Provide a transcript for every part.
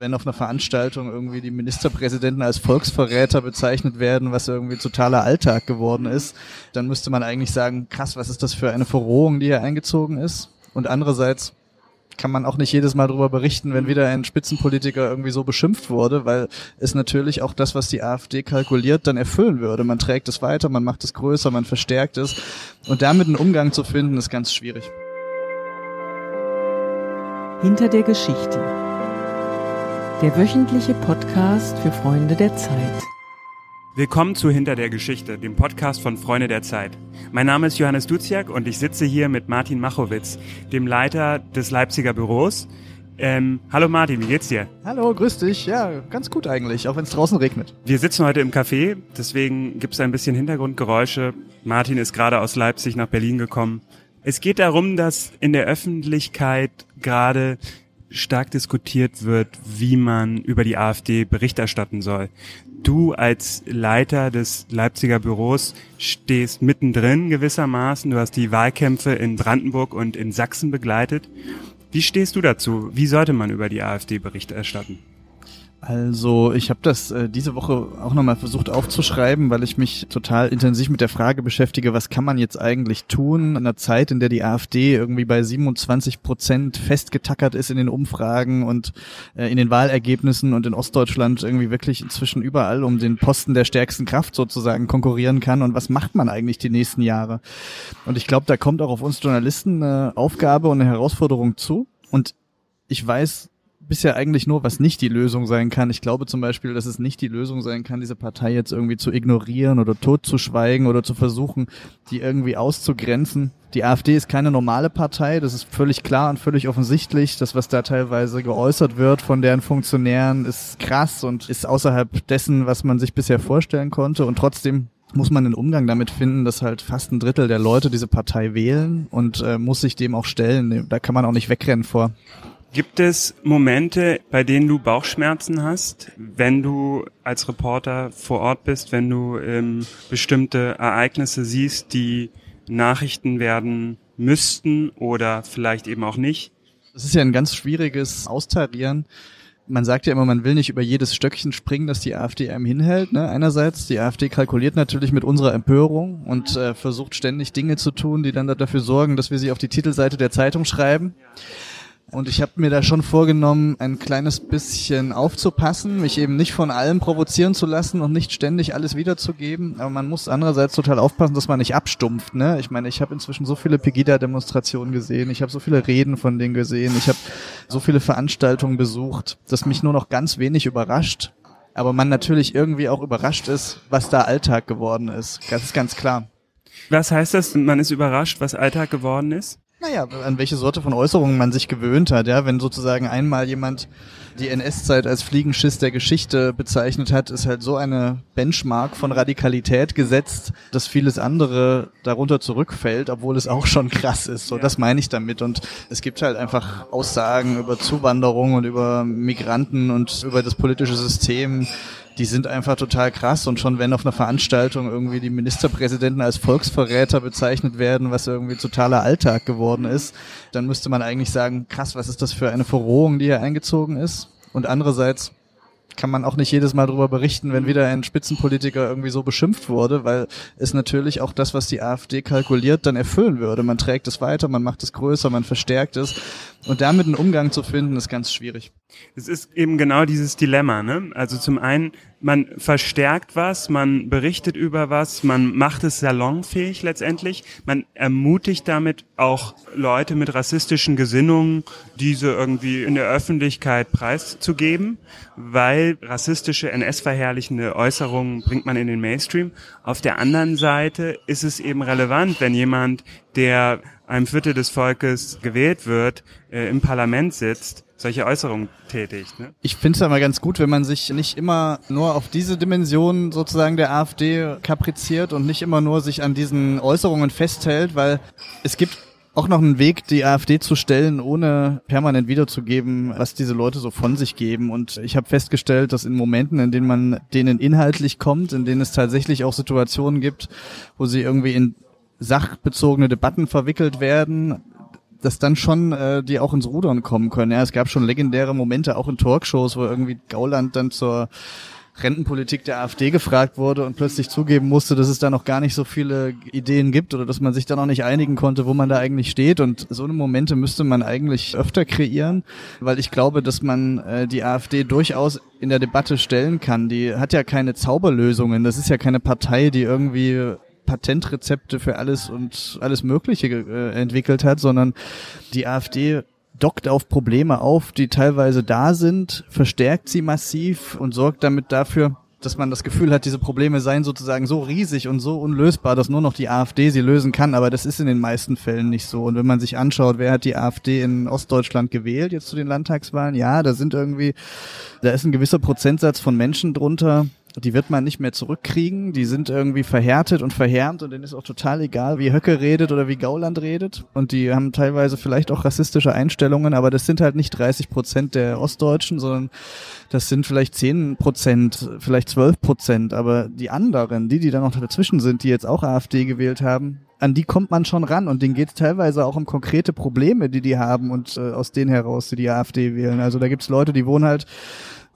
wenn auf einer Veranstaltung irgendwie die Ministerpräsidenten als Volksverräter bezeichnet werden, was irgendwie totaler Alltag geworden ist, dann müsste man eigentlich sagen, krass, was ist das für eine Verrohung, die hier eingezogen ist? Und andererseits kann man auch nicht jedes Mal darüber berichten, wenn wieder ein Spitzenpolitiker irgendwie so beschimpft wurde, weil es natürlich auch das, was die AfD kalkuliert, dann erfüllen würde. Man trägt es weiter, man macht es größer, man verstärkt es. Und damit einen Umgang zu finden, ist ganz schwierig. Hinter der Geschichte. Der wöchentliche Podcast für Freunde der Zeit. Willkommen zu Hinter der Geschichte, dem Podcast von Freunde der Zeit. Mein Name ist Johannes Duziak und ich sitze hier mit Martin Machowitz, dem Leiter des Leipziger Büros. Ähm, hallo Martin, wie geht's dir? Hallo, grüß dich. Ja, ganz gut eigentlich, auch wenn es draußen regnet. Wir sitzen heute im Café, deswegen gibt es ein bisschen Hintergrundgeräusche. Martin ist gerade aus Leipzig nach Berlin gekommen. Es geht darum, dass in der Öffentlichkeit gerade stark diskutiert wird, wie man über die AfD Bericht erstatten soll. Du als Leiter des Leipziger Büros stehst mittendrin gewissermaßen. Du hast die Wahlkämpfe in Brandenburg und in Sachsen begleitet. Wie stehst du dazu? Wie sollte man über die AfD Bericht erstatten? Also ich habe das äh, diese Woche auch nochmal versucht aufzuschreiben, weil ich mich total intensiv mit der Frage beschäftige, was kann man jetzt eigentlich tun in einer Zeit, in der die AfD irgendwie bei 27 Prozent festgetackert ist in den Umfragen und äh, in den Wahlergebnissen und in Ostdeutschland irgendwie wirklich inzwischen überall um den Posten der stärksten Kraft sozusagen konkurrieren kann. Und was macht man eigentlich die nächsten Jahre? Und ich glaube, da kommt auch auf uns Journalisten eine Aufgabe und eine Herausforderung zu. Und ich weiß bisher eigentlich nur, was nicht die Lösung sein kann. Ich glaube zum Beispiel, dass es nicht die Lösung sein kann, diese Partei jetzt irgendwie zu ignorieren oder totzuschweigen oder zu versuchen, die irgendwie auszugrenzen. Die AfD ist keine normale Partei, das ist völlig klar und völlig offensichtlich. Das, was da teilweise geäußert wird von deren Funktionären, ist krass und ist außerhalb dessen, was man sich bisher vorstellen konnte. Und trotzdem muss man einen Umgang damit finden, dass halt fast ein Drittel der Leute diese Partei wählen und äh, muss sich dem auch stellen. Da kann man auch nicht wegrennen vor. Gibt es Momente, bei denen du Bauchschmerzen hast, wenn du als Reporter vor Ort bist, wenn du ähm, bestimmte Ereignisse siehst, die Nachrichten werden müssten oder vielleicht eben auch nicht? Das ist ja ein ganz schwieriges Austarieren. Man sagt ja immer, man will nicht über jedes Stöckchen springen, das die AfD einem hinhält. Ne? Einerseits, die AfD kalkuliert natürlich mit unserer Empörung und äh, versucht ständig Dinge zu tun, die dann dafür sorgen, dass wir sie auf die Titelseite der Zeitung schreiben. Und ich habe mir da schon vorgenommen, ein kleines bisschen aufzupassen, mich eben nicht von allem provozieren zu lassen und nicht ständig alles wiederzugeben. Aber man muss andererseits total aufpassen, dass man nicht abstumpft. Ne? Ich meine, ich habe inzwischen so viele Pegida-Demonstrationen gesehen, ich habe so viele Reden von denen gesehen, ich habe so viele Veranstaltungen besucht, dass mich nur noch ganz wenig überrascht. Aber man natürlich irgendwie auch überrascht ist, was da Alltag geworden ist. Das ist ganz klar. Was heißt das, man ist überrascht, was Alltag geworden ist? Naja, an welche Sorte von Äußerungen man sich gewöhnt hat, ja. Wenn sozusagen einmal jemand die NS-Zeit als Fliegenschiss der Geschichte bezeichnet hat, ist halt so eine Benchmark von Radikalität gesetzt, dass vieles andere darunter zurückfällt, obwohl es auch schon krass ist. So, ja. das meine ich damit. Und es gibt halt einfach Aussagen über Zuwanderung und über Migranten und über das politische System, die sind einfach total krass und schon wenn auf einer Veranstaltung irgendwie die Ministerpräsidenten als Volksverräter bezeichnet werden, was irgendwie totaler Alltag geworden ist, dann müsste man eigentlich sagen, krass, was ist das für eine Verrohung, die hier eingezogen ist? Und andererseits kann man auch nicht jedes Mal darüber berichten, wenn wieder ein Spitzenpolitiker irgendwie so beschimpft wurde, weil es natürlich auch das, was die AfD kalkuliert, dann erfüllen würde. Man trägt es weiter, man macht es größer, man verstärkt es. Und damit einen Umgang zu finden, ist ganz schwierig. Es ist eben genau dieses Dilemma. Ne? Also zum einen, man verstärkt was, man berichtet über was, man macht es salonfähig letztendlich. Man ermutigt damit auch Leute mit rassistischen Gesinnungen, diese irgendwie in der Öffentlichkeit preiszugeben, weil rassistische NS-verherrlichende Äußerungen bringt man in den Mainstream. Auf der anderen Seite ist es eben relevant, wenn jemand, der einem Viertel des Volkes gewählt wird, äh, im Parlament sitzt, solche Äußerungen tätigt. Ne? Ich finde es aber ganz gut, wenn man sich nicht immer nur auf diese Dimension sozusagen der AfD kapriziert und nicht immer nur sich an diesen Äußerungen festhält, weil es gibt auch noch einen Weg, die AfD zu stellen, ohne permanent wiederzugeben, was diese Leute so von sich geben. Und ich habe festgestellt, dass in Momenten, in denen man denen inhaltlich kommt, in denen es tatsächlich auch Situationen gibt, wo sie irgendwie in sachbezogene Debatten verwickelt werden, dass dann schon äh, die auch ins Rudern kommen können. Ja, es gab schon legendäre Momente auch in Talkshows, wo irgendwie Gauland dann zur Rentenpolitik der AfD gefragt wurde und plötzlich zugeben musste, dass es da noch gar nicht so viele Ideen gibt oder dass man sich da noch nicht einigen konnte, wo man da eigentlich steht. Und so eine Momente müsste man eigentlich öfter kreieren, weil ich glaube, dass man äh, die AfD durchaus in der Debatte stellen kann. Die hat ja keine Zauberlösungen. Das ist ja keine Partei, die irgendwie Patentrezepte für alles und alles Mögliche äh, entwickelt hat, sondern die AfD dockt auf Probleme auf, die teilweise da sind, verstärkt sie massiv und sorgt damit dafür, dass man das Gefühl hat, diese Probleme seien sozusagen so riesig und so unlösbar, dass nur noch die AfD sie lösen kann. Aber das ist in den meisten Fällen nicht so. Und wenn man sich anschaut, wer hat die AfD in Ostdeutschland gewählt jetzt zu den Landtagswahlen? Ja, da sind irgendwie, da ist ein gewisser Prozentsatz von Menschen drunter, die wird man nicht mehr zurückkriegen. Die sind irgendwie verhärtet und verhärmt und denen ist auch total egal, wie Höcke redet oder wie Gauland redet. Und die haben teilweise vielleicht auch rassistische Einstellungen, aber das sind halt nicht 30 Prozent der Ostdeutschen, sondern das sind vielleicht 10 Prozent, vielleicht 12 Prozent. Aber die anderen, die, die da noch dazwischen sind, die jetzt auch AfD gewählt haben, an die kommt man schon ran und denen geht es teilweise auch um konkrete Probleme, die die haben und äh, aus denen heraus, die die AfD wählen. Also da gibt's Leute, die wohnen halt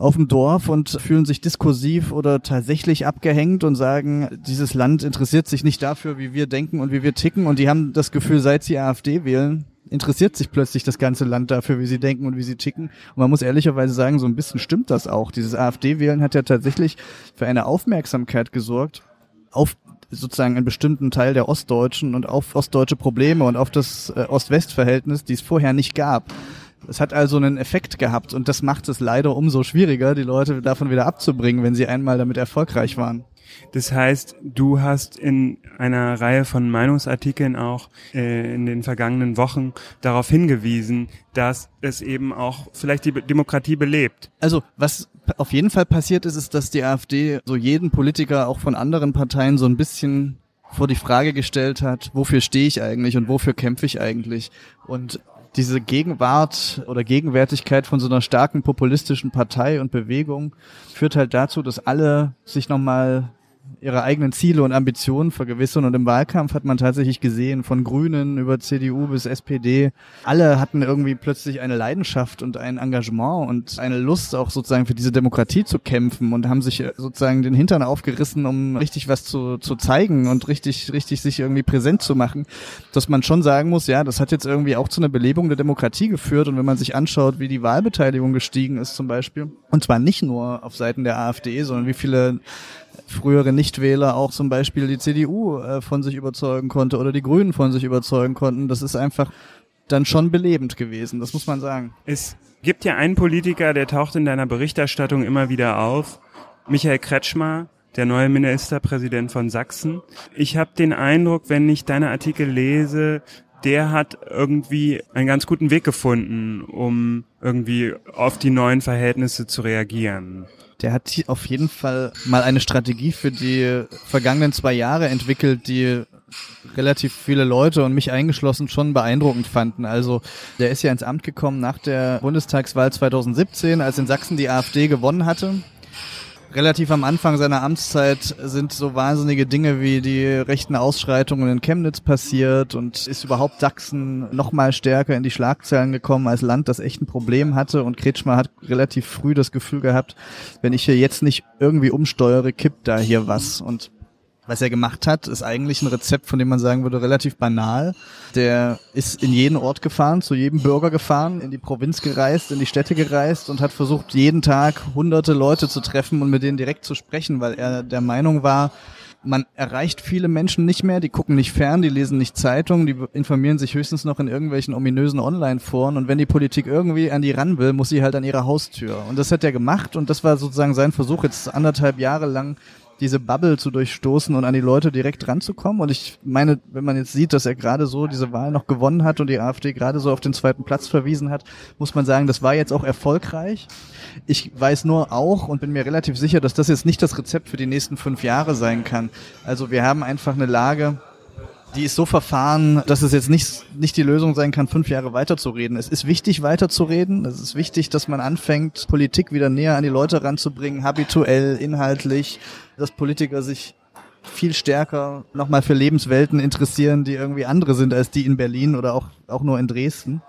auf dem Dorf und fühlen sich diskursiv oder tatsächlich abgehängt und sagen, dieses Land interessiert sich nicht dafür, wie wir denken und wie wir ticken und die haben das Gefühl, seit sie AfD wählen, interessiert sich plötzlich das ganze Land dafür, wie sie denken und wie sie ticken. Und man muss ehrlicherweise sagen, so ein bisschen stimmt das auch. Dieses AfD-Wählen hat ja tatsächlich für eine Aufmerksamkeit gesorgt auf sozusagen einen bestimmten Teil der Ostdeutschen und auf ostdeutsche Probleme und auf das äh, Ost-West-Verhältnis, die es vorher nicht gab. Es hat also einen Effekt gehabt und das macht es leider umso schwieriger, die Leute davon wieder abzubringen, wenn sie einmal damit erfolgreich waren. Das heißt, du hast in einer Reihe von Meinungsartikeln auch äh, in den vergangenen Wochen darauf hingewiesen, dass es eben auch vielleicht die Demokratie belebt. Also was auf jeden Fall passiert ist, ist, dass die AfD so jeden Politiker auch von anderen Parteien so ein bisschen vor die Frage gestellt hat, wofür stehe ich eigentlich und wofür kämpfe ich eigentlich? Und diese Gegenwart oder Gegenwärtigkeit von so einer starken populistischen Partei und Bewegung führt halt dazu, dass alle sich nochmal ihre eigenen Ziele und Ambitionen vergewissern. Und im Wahlkampf hat man tatsächlich gesehen, von Grünen über CDU bis SPD, alle hatten irgendwie plötzlich eine Leidenschaft und ein Engagement und eine Lust auch sozusagen für diese Demokratie zu kämpfen und haben sich äh, sozusagen den Hintern aufgerissen, um richtig was zu, zu zeigen und richtig, richtig sich irgendwie präsent zu machen. Dass man schon sagen muss, ja, das hat jetzt irgendwie auch zu einer Belebung der Demokratie geführt. Und wenn man sich anschaut, wie die Wahlbeteiligung gestiegen ist zum Beispiel, und zwar nicht nur auf Seiten der AfD, sondern wie viele frühere Nichtwähler auch zum Beispiel die CDU äh, von sich überzeugen konnte oder die Grünen von sich überzeugen konnten. Das ist einfach dann schon belebend gewesen, das muss man sagen. Es gibt ja einen Politiker, der taucht in deiner Berichterstattung immer wieder auf, Michael Kretschmer, der neue Ministerpräsident von Sachsen. Ich habe den Eindruck, wenn ich deine Artikel lese, der hat irgendwie einen ganz guten Weg gefunden, um irgendwie auf die neuen Verhältnisse zu reagieren der hat auf jeden Fall mal eine Strategie für die vergangenen zwei Jahre entwickelt, die relativ viele Leute und mich eingeschlossen schon beeindruckend fanden. Also der ist ja ins Amt gekommen nach der Bundestagswahl 2017, als in Sachsen die AfD gewonnen hatte relativ am Anfang seiner Amtszeit sind so wahnsinnige Dinge wie die rechten Ausschreitungen in Chemnitz passiert und ist überhaupt Sachsen noch mal stärker in die Schlagzeilen gekommen als Land, das echt ein Problem hatte. Und Kretschmer hat relativ früh das Gefühl gehabt, wenn ich hier jetzt nicht irgendwie umsteuere, kippt da hier was. Und was er gemacht hat, ist eigentlich ein Rezept, von dem man sagen würde, relativ banal. Der ist in jeden Ort gefahren, zu jedem Bürger gefahren, in die Provinz gereist, in die Städte gereist und hat versucht, jeden Tag hunderte Leute zu treffen und mit denen direkt zu sprechen, weil er der Meinung war, man erreicht viele Menschen nicht mehr, die gucken nicht fern, die lesen nicht Zeitungen, die informieren sich höchstens noch in irgendwelchen ominösen Online-Foren und wenn die Politik irgendwie an die ran will, muss sie halt an ihre Haustür. Und das hat er gemacht und das war sozusagen sein Versuch, jetzt anderthalb Jahre lang diese Bubble zu durchstoßen und an die Leute direkt ranzukommen. Und ich meine, wenn man jetzt sieht, dass er gerade so diese Wahl noch gewonnen hat und die AfD gerade so auf den zweiten Platz verwiesen hat, muss man sagen, das war jetzt auch erfolgreich. Ich weiß nur auch und bin mir relativ sicher, dass das jetzt nicht das Rezept für die nächsten fünf Jahre sein kann. Also wir haben einfach eine Lage, die ist so verfahren, dass es jetzt nicht, nicht die Lösung sein kann, fünf Jahre weiterzureden. Es ist wichtig, weiterzureden. Es ist wichtig, dass man anfängt, Politik wieder näher an die Leute ranzubringen, habituell, inhaltlich, dass Politiker sich viel stärker nochmal für Lebenswelten interessieren, die irgendwie andere sind als die in Berlin oder auch, auch nur in Dresden.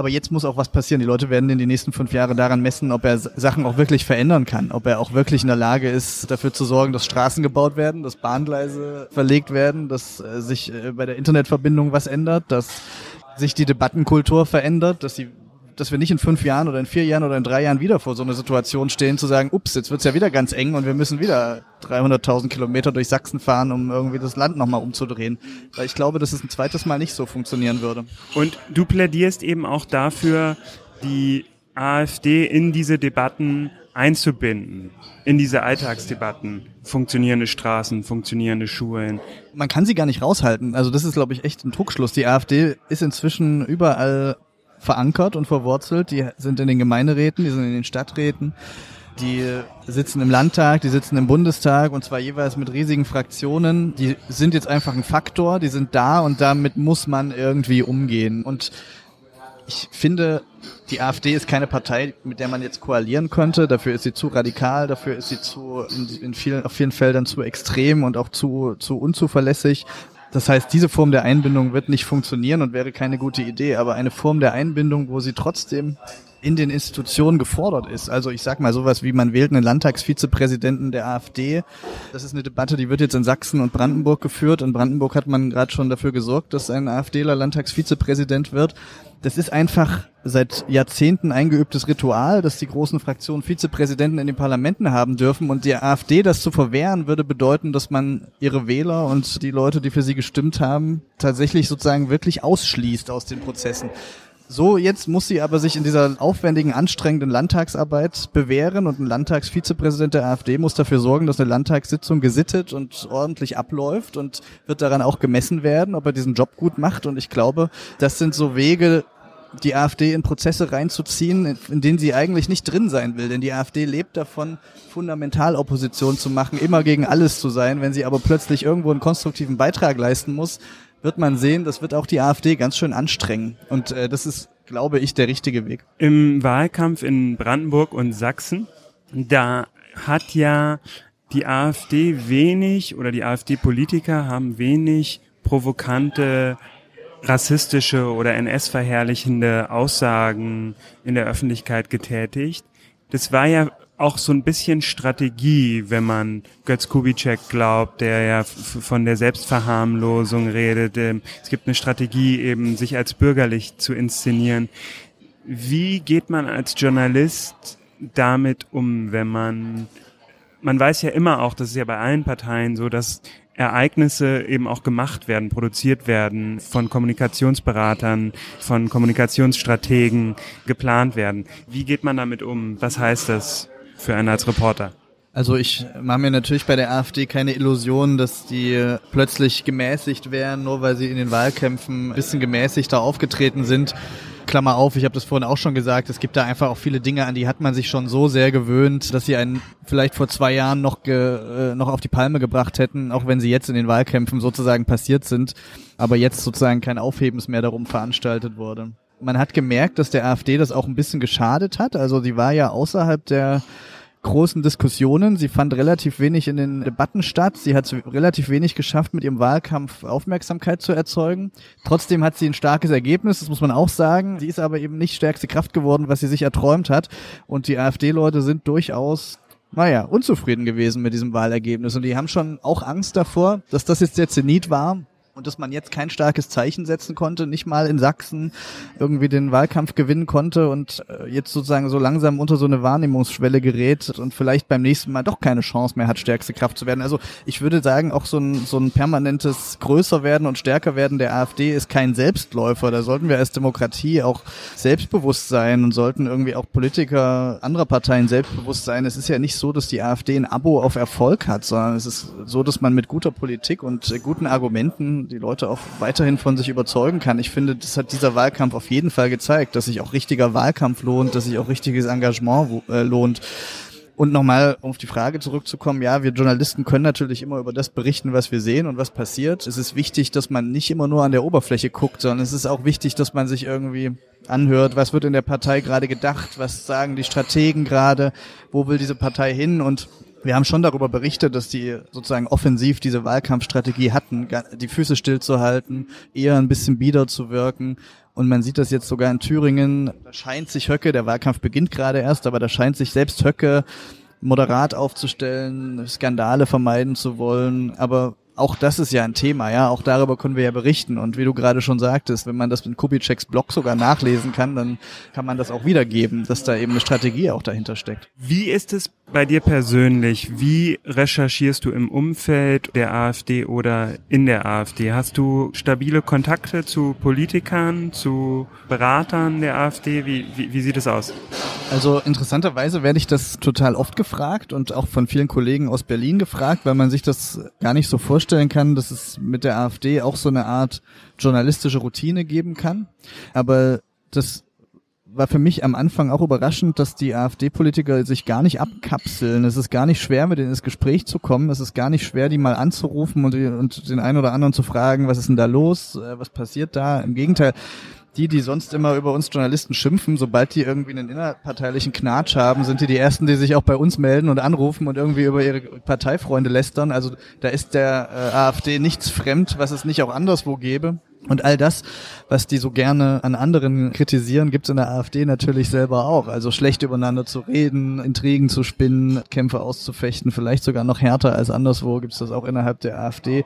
Aber jetzt muss auch was passieren. Die Leute werden in die nächsten fünf Jahre daran messen, ob er Sachen auch wirklich verändern kann, ob er auch wirklich in der Lage ist, dafür zu sorgen, dass Straßen gebaut werden, dass Bahngleise verlegt werden, dass äh, sich äh, bei der Internetverbindung was ändert, dass sich die Debattenkultur verändert, dass die dass wir nicht in fünf Jahren oder in vier Jahren oder in drei Jahren wieder vor so einer Situation stehen, zu sagen, ups, jetzt wird's ja wieder ganz eng und wir müssen wieder 300.000 Kilometer durch Sachsen fahren, um irgendwie das Land nochmal umzudrehen. Weil ich glaube, dass es ein zweites Mal nicht so funktionieren würde. Und du plädierst eben auch dafür, die AfD in diese Debatten einzubinden, in diese Alltagsdebatten. Funktionierende Straßen, funktionierende Schulen. Man kann sie gar nicht raushalten. Also das ist, glaube ich, echt ein Druckschluss. Die AfD ist inzwischen überall verankert und verwurzelt. Die sind in den Gemeinderäten, die sind in den Stadträten, die sitzen im Landtag, die sitzen im Bundestag und zwar jeweils mit riesigen Fraktionen. Die sind jetzt einfach ein Faktor, die sind da und damit muss man irgendwie umgehen. Und ich finde, die AfD ist keine Partei, mit der man jetzt koalieren könnte. Dafür ist sie zu radikal, dafür ist sie zu in, in vielen, auf vielen Feldern zu extrem und auch zu, zu unzuverlässig. Das heißt, diese Form der Einbindung wird nicht funktionieren und wäre keine gute Idee, aber eine Form der Einbindung, wo sie trotzdem in den Institutionen gefordert ist. Also ich sag mal sowas wie man wählt einen Landtagsvizepräsidenten der AfD. Das ist eine Debatte, die wird jetzt in Sachsen und Brandenburg geführt. In Brandenburg hat man gerade schon dafür gesorgt, dass ein AfDler Landtagsvizepräsident wird. Das ist einfach seit Jahrzehnten eingeübtes Ritual, dass die großen Fraktionen Vizepräsidenten in den Parlamenten haben dürfen und der AfD das zu verwehren, würde bedeuten, dass man ihre Wähler und die Leute, die für sie gestimmt haben, tatsächlich sozusagen wirklich ausschließt aus den Prozessen. So, jetzt muss sie aber sich in dieser aufwendigen, anstrengenden Landtagsarbeit bewähren und ein Landtagsvizepräsident der AfD muss dafür sorgen, dass eine Landtagssitzung gesittet und ordentlich abläuft und wird daran auch gemessen werden, ob er diesen Job gut macht. Und ich glaube, das sind so Wege, die AfD in Prozesse reinzuziehen, in denen sie eigentlich nicht drin sein will. Denn die AfD lebt davon, Fundamentalopposition zu machen, immer gegen alles zu sein. Wenn sie aber plötzlich irgendwo einen konstruktiven Beitrag leisten muss, wird man sehen, das wird auch die AfD ganz schön anstrengen. Und äh, das ist, glaube ich, der richtige Weg. Im Wahlkampf in Brandenburg und Sachsen, da hat ja die AfD wenig oder die AfD-Politiker haben wenig provokante rassistische oder NS-verherrlichende Aussagen in der Öffentlichkeit getätigt. Das war ja auch so ein bisschen Strategie, wenn man Götz Kubitschek glaubt, der ja von der Selbstverharmlosung redet. Ähm, es gibt eine Strategie, eben sich als bürgerlich zu inszenieren. Wie geht man als Journalist damit um, wenn man, man weiß ja immer auch, das ist ja bei allen Parteien so, dass Ereignisse eben auch gemacht werden, produziert werden, von Kommunikationsberatern, von Kommunikationsstrategen geplant werden. Wie geht man damit um? Was heißt das für einen als Reporter? Also ich mache mir natürlich bei der AfD keine Illusion, dass die plötzlich gemäßigt wären, nur weil sie in den Wahlkämpfen ein bisschen gemäßigter aufgetreten sind. Klammer auf, ich habe das vorhin auch schon gesagt, es gibt da einfach auch viele Dinge, an die hat man sich schon so sehr gewöhnt, dass sie einen vielleicht vor zwei Jahren noch, ge, äh, noch auf die Palme gebracht hätten, auch wenn sie jetzt in den Wahlkämpfen sozusagen passiert sind, aber jetzt sozusagen kein Aufhebens mehr darum veranstaltet wurde. Man hat gemerkt, dass der AfD das auch ein bisschen geschadet hat. Also sie war ja außerhalb der großen Diskussionen. Sie fand relativ wenig in den Debatten statt. Sie hat relativ wenig geschafft, mit ihrem Wahlkampf Aufmerksamkeit zu erzeugen. Trotzdem hat sie ein starkes Ergebnis, das muss man auch sagen. Sie ist aber eben nicht stärkste Kraft geworden, was sie sich erträumt hat. Und die AfD-Leute sind durchaus naja, unzufrieden gewesen mit diesem Wahlergebnis. Und die haben schon auch Angst davor, dass das jetzt der Zenit war und dass man jetzt kein starkes Zeichen setzen konnte, nicht mal in Sachsen irgendwie den Wahlkampf gewinnen konnte und äh, jetzt sozusagen so langsam unter so eine Wahrnehmungsschwelle gerät und vielleicht beim nächsten Mal doch keine Chance mehr hat, stärkste Kraft zu werden. Also ich würde sagen, auch so ein, so ein permanentes größer werden und stärker werden der AfD ist kein Selbstläufer. Da sollten wir als Demokratie auch selbstbewusst sein und sollten irgendwie auch Politiker anderer Parteien selbstbewusst sein. Es ist ja nicht so, dass die AfD ein Abo auf Erfolg hat, sondern es ist so, dass man mit guter Politik und guten Argumenten die Leute auch weiterhin von sich überzeugen kann. Ich finde, das hat dieser Wahlkampf auf jeden Fall gezeigt, dass sich auch richtiger Wahlkampf lohnt, dass sich auch richtiges Engagement äh, lohnt. Und nochmal, um auf die Frage zurückzukommen, ja, wir Journalisten können natürlich immer über das berichten, was wir sehen und was passiert. Es ist wichtig, dass man nicht immer nur an der Oberfläche guckt, sondern es ist auch wichtig, dass man sich irgendwie anhört, was wird in der Partei gerade gedacht, was sagen die Strategen gerade, wo will diese Partei hin und wir haben schon darüber berichtet, dass die sozusagen offensiv diese Wahlkampfstrategie hatten, die Füße stillzuhalten, eher ein bisschen bieder zu wirken. Und man sieht das jetzt sogar in Thüringen. Da scheint sich Höcke, der Wahlkampf beginnt gerade erst, aber da scheint sich selbst Höcke moderat aufzustellen, Skandale vermeiden zu wollen. Aber auch das ist ja ein Thema, ja. Auch darüber können wir ja berichten. Und wie du gerade schon sagtest, wenn man das in Kubitscheks Blog sogar nachlesen kann, dann kann man das auch wiedergeben, dass da eben eine Strategie auch dahinter steckt. Wie ist es bei dir persönlich? Wie recherchierst du im Umfeld der AfD oder in der AfD? Hast du stabile Kontakte zu Politikern, zu Beratern der AfD? Wie, wie, wie sieht es aus? Also interessanterweise werde ich das total oft gefragt und auch von vielen Kollegen aus Berlin gefragt, weil man sich das gar nicht so vorstellen kann, dass es mit der AfD auch so eine Art journalistische Routine geben kann. Aber das war für mich am Anfang auch überraschend, dass die AfD-Politiker sich gar nicht abkapseln. Es ist gar nicht schwer, mit denen ins Gespräch zu kommen. Es ist gar nicht schwer, die mal anzurufen und, und den einen oder anderen zu fragen, was ist denn da los, äh, was passiert da. Im Gegenteil, die, die sonst immer über uns Journalisten schimpfen, sobald die irgendwie einen innerparteilichen Knatsch haben, sind die die ersten, die sich auch bei uns melden und anrufen und irgendwie über ihre Parteifreunde lästern. Also da ist der äh, AfD nichts fremd, was es nicht auch anderswo gäbe. Und all das, was die so gerne an anderen kritisieren, gibt's in der AfD natürlich selber auch. Also schlecht übereinander zu reden, Intrigen zu spinnen, Kämpfe auszufechten, vielleicht sogar noch härter als anderswo gibt's das auch innerhalb der AfD.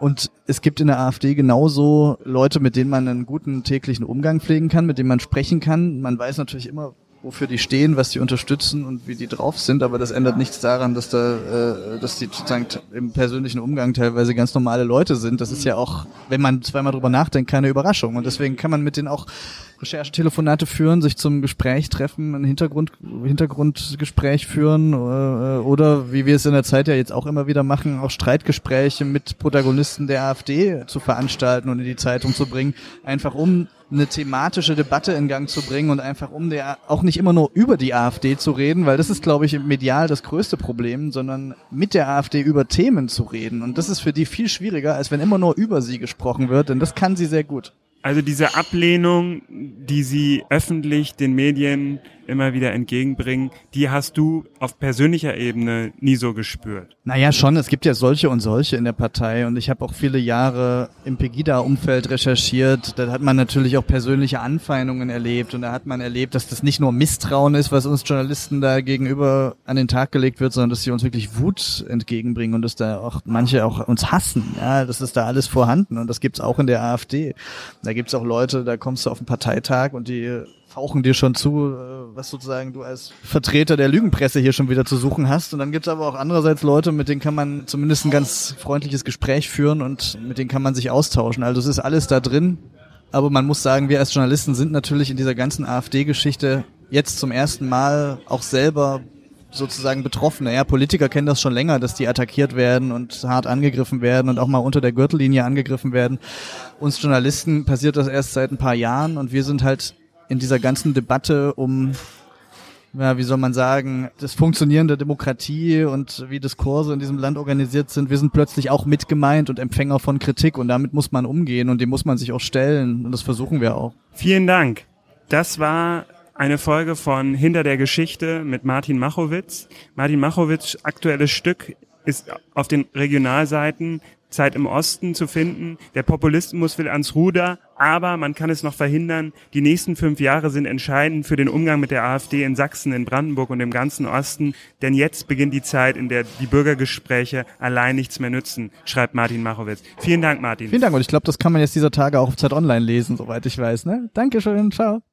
Und es gibt in der AfD genauso Leute, mit denen man einen guten täglichen Umgang pflegen kann, mit denen man sprechen kann. Man weiß natürlich immer, wofür die stehen, was die unterstützen und wie die drauf sind, aber das ändert nichts daran, dass da, äh, dass die sozusagen im persönlichen Umgang teilweise ganz normale Leute sind. Das ist ja auch, wenn man zweimal drüber nachdenkt, keine Überraschung. Und deswegen kann man mit denen auch Recherchetelefonate führen, sich zum Gespräch treffen, ein Hintergrund, Hintergrundgespräch führen äh, oder wie wir es in der Zeit ja jetzt auch immer wieder machen, auch Streitgespräche mit Protagonisten der AfD zu veranstalten und in die Zeitung zu bringen, einfach um eine thematische Debatte in Gang zu bringen und einfach um der auch nicht immer nur über die AfD zu reden, weil das ist, glaube ich, medial das größte Problem, sondern mit der AfD über Themen zu reden. Und das ist für die viel schwieriger, als wenn immer nur über sie gesprochen wird, denn das kann sie sehr gut. Also diese Ablehnung, die sie öffentlich den Medien immer wieder entgegenbringen, die hast du auf persönlicher Ebene nie so gespürt. Naja, schon. Es gibt ja solche und solche in der Partei und ich habe auch viele Jahre im Pegida-Umfeld recherchiert. Da hat man natürlich auch persönliche Anfeindungen erlebt und da hat man erlebt, dass das nicht nur Misstrauen ist, was uns Journalisten da gegenüber an den Tag gelegt wird, sondern dass sie uns wirklich Wut entgegenbringen und dass da auch manche auch uns hassen. Ja, das ist da alles vorhanden und das gibt's auch in der AfD. Da gibt's auch Leute, da kommst du auf den Parteitag und die fauchen dir schon zu, äh, was sozusagen du als Vertreter der Lügenpresse hier schon wieder zu suchen hast. Und dann gibt es aber auch andererseits Leute, mit denen kann man zumindest ein ganz freundliches Gespräch führen und mit denen kann man sich austauschen. Also es ist alles da drin. Aber man muss sagen, wir als Journalisten sind natürlich in dieser ganzen AfD-Geschichte jetzt zum ersten Mal auch selber sozusagen Betroffene. Ja, Politiker kennen das schon länger, dass die attackiert werden und hart angegriffen werden und auch mal unter der Gürtellinie angegriffen werden. Uns Journalisten passiert das erst seit ein paar Jahren und wir sind halt in dieser ganzen Debatte um ja, wie soll man sagen, das Funktionieren der Demokratie und wie Diskurse in diesem Land organisiert sind, wir sind plötzlich auch mitgemeint und Empfänger von Kritik und damit muss man umgehen und dem muss man sich auch stellen und das versuchen wir auch. Vielen Dank. Das war eine Folge von Hinter der Geschichte mit Martin Machowitz. Martin Machowitz aktuelles Stück ist auf den Regionalseiten Zeit im Osten zu finden. Der Populismus will ans Ruder, aber man kann es noch verhindern. Die nächsten fünf Jahre sind entscheidend für den Umgang mit der AfD in Sachsen, in Brandenburg und im ganzen Osten. Denn jetzt beginnt die Zeit, in der die Bürgergespräche allein nichts mehr nützen, schreibt Martin Machowitz. Vielen Dank, Martin. Vielen Dank und ich glaube, das kann man jetzt dieser Tage auch auf Zeit Online lesen, soweit ich weiß. Ne? Dankeschön, ciao.